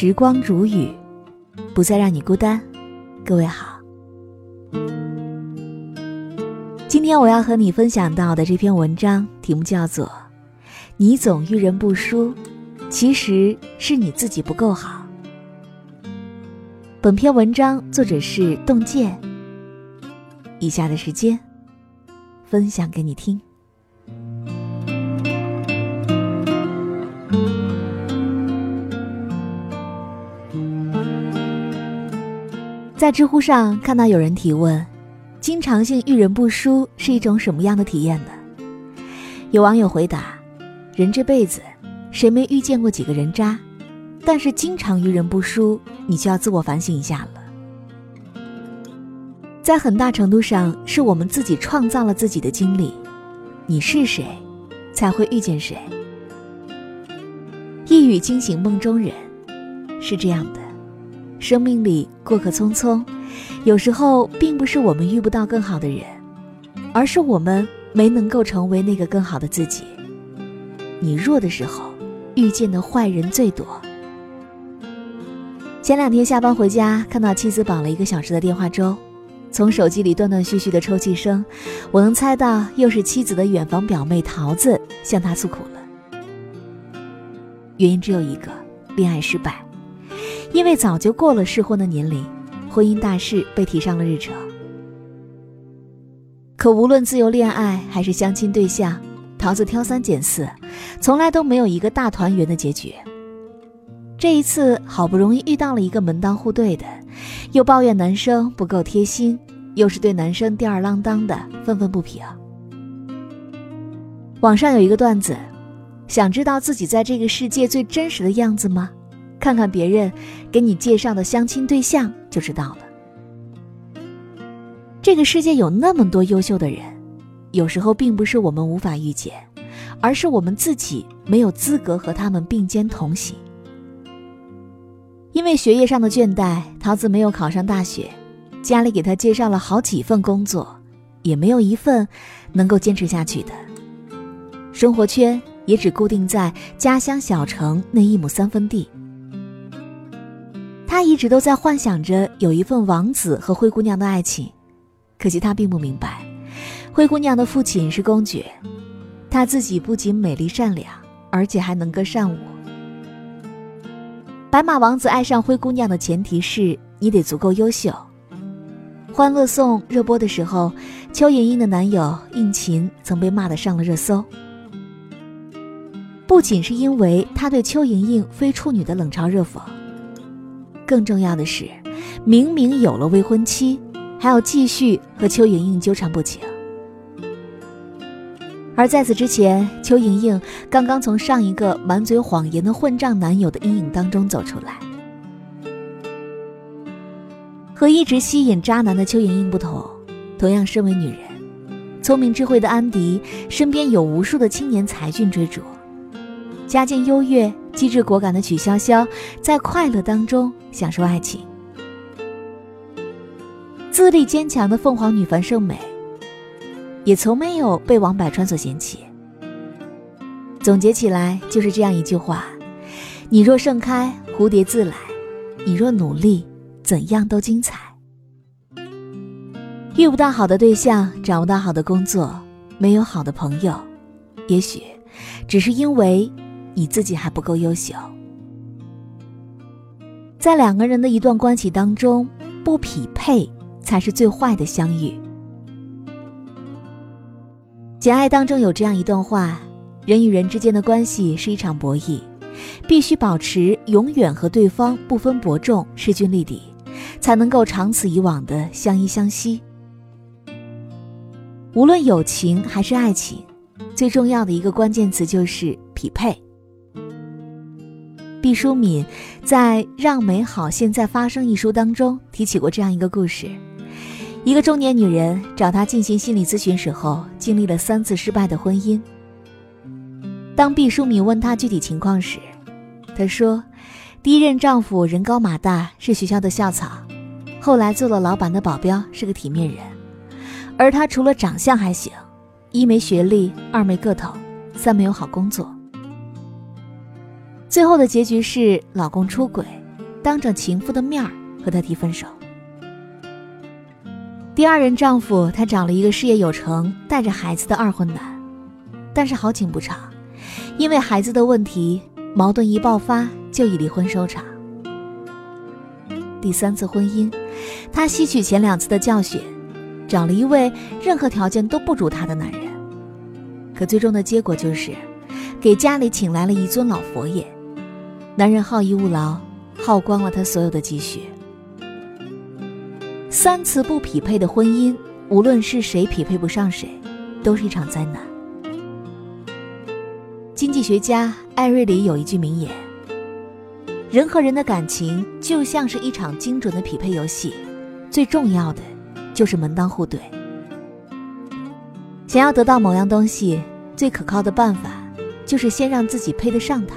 时光如雨，不再让你孤单。各位好，今天我要和你分享到的这篇文章题目叫做《你总遇人不淑，其实是你自己不够好》。本篇文章作者是洞见。以下的时间，分享给你听。在知乎上看到有人提问：“经常性遇人不淑是一种什么样的体验呢？”有网友回答：“人这辈子，谁没遇见过几个人渣？但是经常遇人不淑，你就要自我反省一下了。在很大程度上，是我们自己创造了自己的经历。你是谁，才会遇见谁。一语惊醒梦中人，是这样的。”生命里过客匆匆，有时候并不是我们遇不到更好的人，而是我们没能够成为那个更好的自己。你弱的时候，遇见的坏人最多。前两天下班回家，看到妻子绑了一个小时的电话粥，从手机里断断续续的抽泣声，我能猜到又是妻子的远房表妹桃子向他诉苦了。原因只有一个：恋爱失败。因为早就过了适婚的年龄，婚姻大事被提上了日程。可无论自由恋爱还是相亲对象，桃子挑三拣四，从来都没有一个大团圆的结局。这一次好不容易遇到了一个门当户对的，又抱怨男生不够贴心，又是对男生吊儿郎当的，愤愤不平。网上有一个段子，想知道自己在这个世界最真实的样子吗？看看别人给你介绍的相亲对象就知道了。这个世界有那么多优秀的人，有时候并不是我们无法遇见，而是我们自己没有资格和他们并肩同行。因为学业上的倦怠，桃子没有考上大学，家里给她介绍了好几份工作，也没有一份能够坚持下去的。生活圈也只固定在家乡小城那一亩三分地。他一直都在幻想着有一份王子和灰姑娘的爱情，可惜他并不明白，灰姑娘的父亲是公爵，她自己不仅美丽善良，而且还能歌善舞。白马王子爱上灰姑娘的前提是你得足够优秀。《欢乐颂》热播的时候，邱莹莹的男友应勤曾被骂得上了热搜，不仅是因为他对邱莹莹非处女的冷嘲热讽。更重要的是，明明有了未婚妻，还要继续和邱莹莹纠缠不清。而在此之前，邱莹莹刚刚从上一个满嘴谎言的混账男友的阴影当中走出来。和一直吸引渣男的邱莹莹不同，同样身为女人，聪明智慧的安迪身边有无数的青年才俊追逐，家境优越。机智果敢的曲筱绡，在快乐当中享受爱情；自立坚强的凤凰女樊胜美，也从没有被王柏川所嫌弃。总结起来就是这样一句话：你若盛开，蝴蝶自来；你若努力，怎样都精彩。遇不到好的对象，找不到好的工作，没有好的朋友，也许只是因为。你自己还不够优秀，在两个人的一段关系当中，不匹配才是最坏的相遇。《简爱》当中有这样一段话：人与人之间的关系是一场博弈，必须保持永远和对方不分伯仲、势均力敌，才能够长此以往的相依相惜。无论友情还是爱情，最重要的一个关键词就是匹配。毕淑敏在《让美好现在发生》一书当中提起过这样一个故事：一个中年女人找他进行心理咨询时候，经历了三次失败的婚姻。当毕淑敏问她具体情况时，她说，第一任丈夫人高马大，是学校的校草，后来做了老板的保镖，是个体面人，而她除了长相还行，一没学历，二没个头，三没有好工作。最后的结局是老公出轨，当着情妇的面儿和他提分手。第二任丈夫，他找了一个事业有成、带着孩子的二婚男，但是好景不长，因为孩子的问题，矛盾一爆发就以离婚收场。第三次婚姻，他吸取前两次的教训，找了一位任何条件都不如他的男人，可最终的结果就是，给家里请来了一尊老佛爷。男人好逸恶劳，耗光了他所有的积蓄。三次不匹配的婚姻，无论是谁匹配不上谁，都是一场灾难。经济学家艾瑞里有一句名言。人和人的感情就像是一场精准的匹配游戏，最重要的就是门当户对。想要得到某样东西，最可靠的办法就是先让自己配得上它。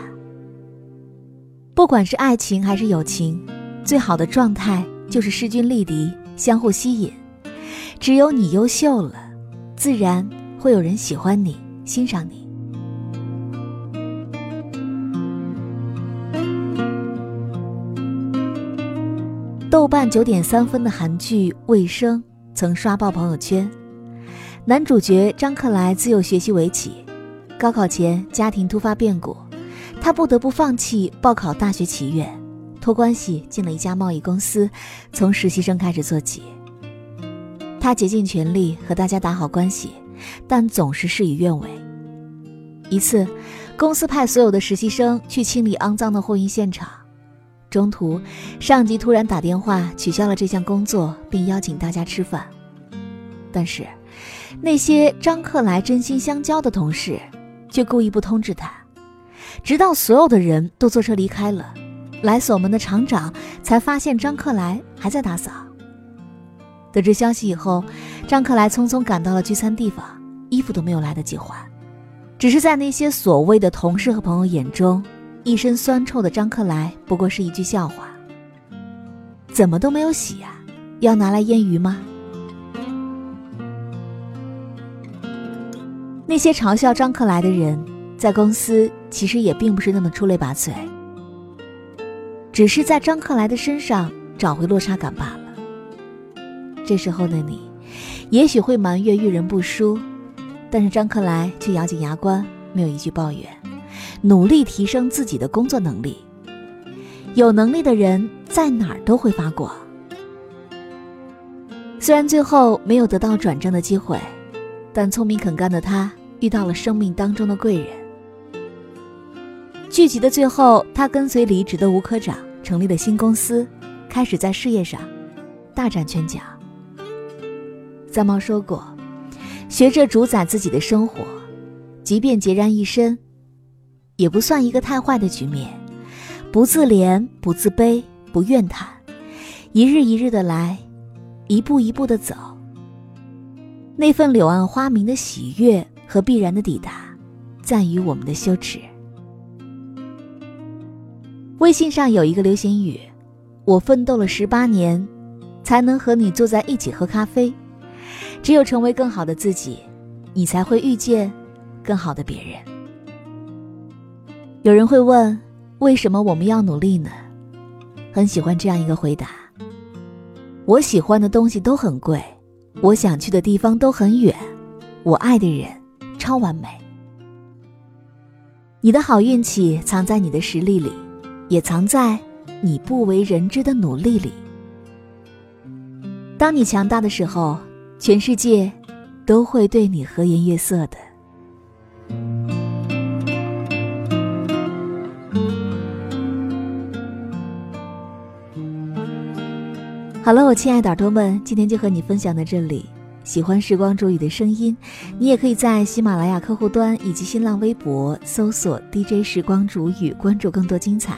不管是爱情还是友情，最好的状态就是势均力敌，相互吸引。只有你优秀了，自然会有人喜欢你，欣赏你。豆瓣九点三分的韩剧《卫生》曾刷爆朋友圈。男主角张克莱自幼学习围棋，高考前家庭突发变故，他不得不放弃报考大学棋院，托关系进了一家贸易公司，从实习生开始做起。他竭尽全力和大家打好关系，但总是事与愿违。一次，公司派所有的实习生去清理肮脏的货运现场。中途，上级突然打电话取消了这项工作，并邀请大家吃饭。但是，那些张克莱真心相交的同事，却故意不通知他，直到所有的人都坐车离开了，来锁门的厂长才发现张克莱还在打扫。得知消息以后，张克莱匆匆赶到了聚餐地方，衣服都没有来得及换，只是在那些所谓的同事和朋友眼中。一身酸臭的张克莱不过是一句笑话。怎么都没有洗呀？要拿来腌鱼吗？那些嘲笑张克莱的人，在公司其实也并不是那么出类拔萃，只是在张克莱的身上找回落差感罢了。这时候的你，也许会埋怨遇人不淑，但是张克莱却咬紧牙关，没有一句抱怨。努力提升自己的工作能力。有能力的人在哪儿都会发光。虽然最后没有得到转正的机会，但聪明肯干的他遇到了生命当中的贵人。剧集的最后，他跟随离职的吴科长成立了新公司，开始在事业上大展拳脚。三毛说过：“学着主宰自己的生活，即便孑然一身。”也不算一个太坏的局面，不自怜，不自卑，不怨叹，一日一日的来，一步一步的走。那份柳暗花明的喜悦和必然的抵达，在于我们的羞耻。微信上有一个流行语：“我奋斗了十八年，才能和你坐在一起喝咖啡。只有成为更好的自己，你才会遇见更好的别人。”有人会问，为什么我们要努力呢？很喜欢这样一个回答：我喜欢的东西都很贵，我想去的地方都很远，我爱的人超完美。你的好运气藏在你的实力里，也藏在你不为人知的努力里。当你强大的时候，全世界都会对你和颜悦色的。好了，我亲爱的耳朵们，今天就和你分享到这里。喜欢时光煮雨的声音，你也可以在喜马拉雅客户端以及新浪微博搜索 DJ 时光煮雨，关注更多精彩。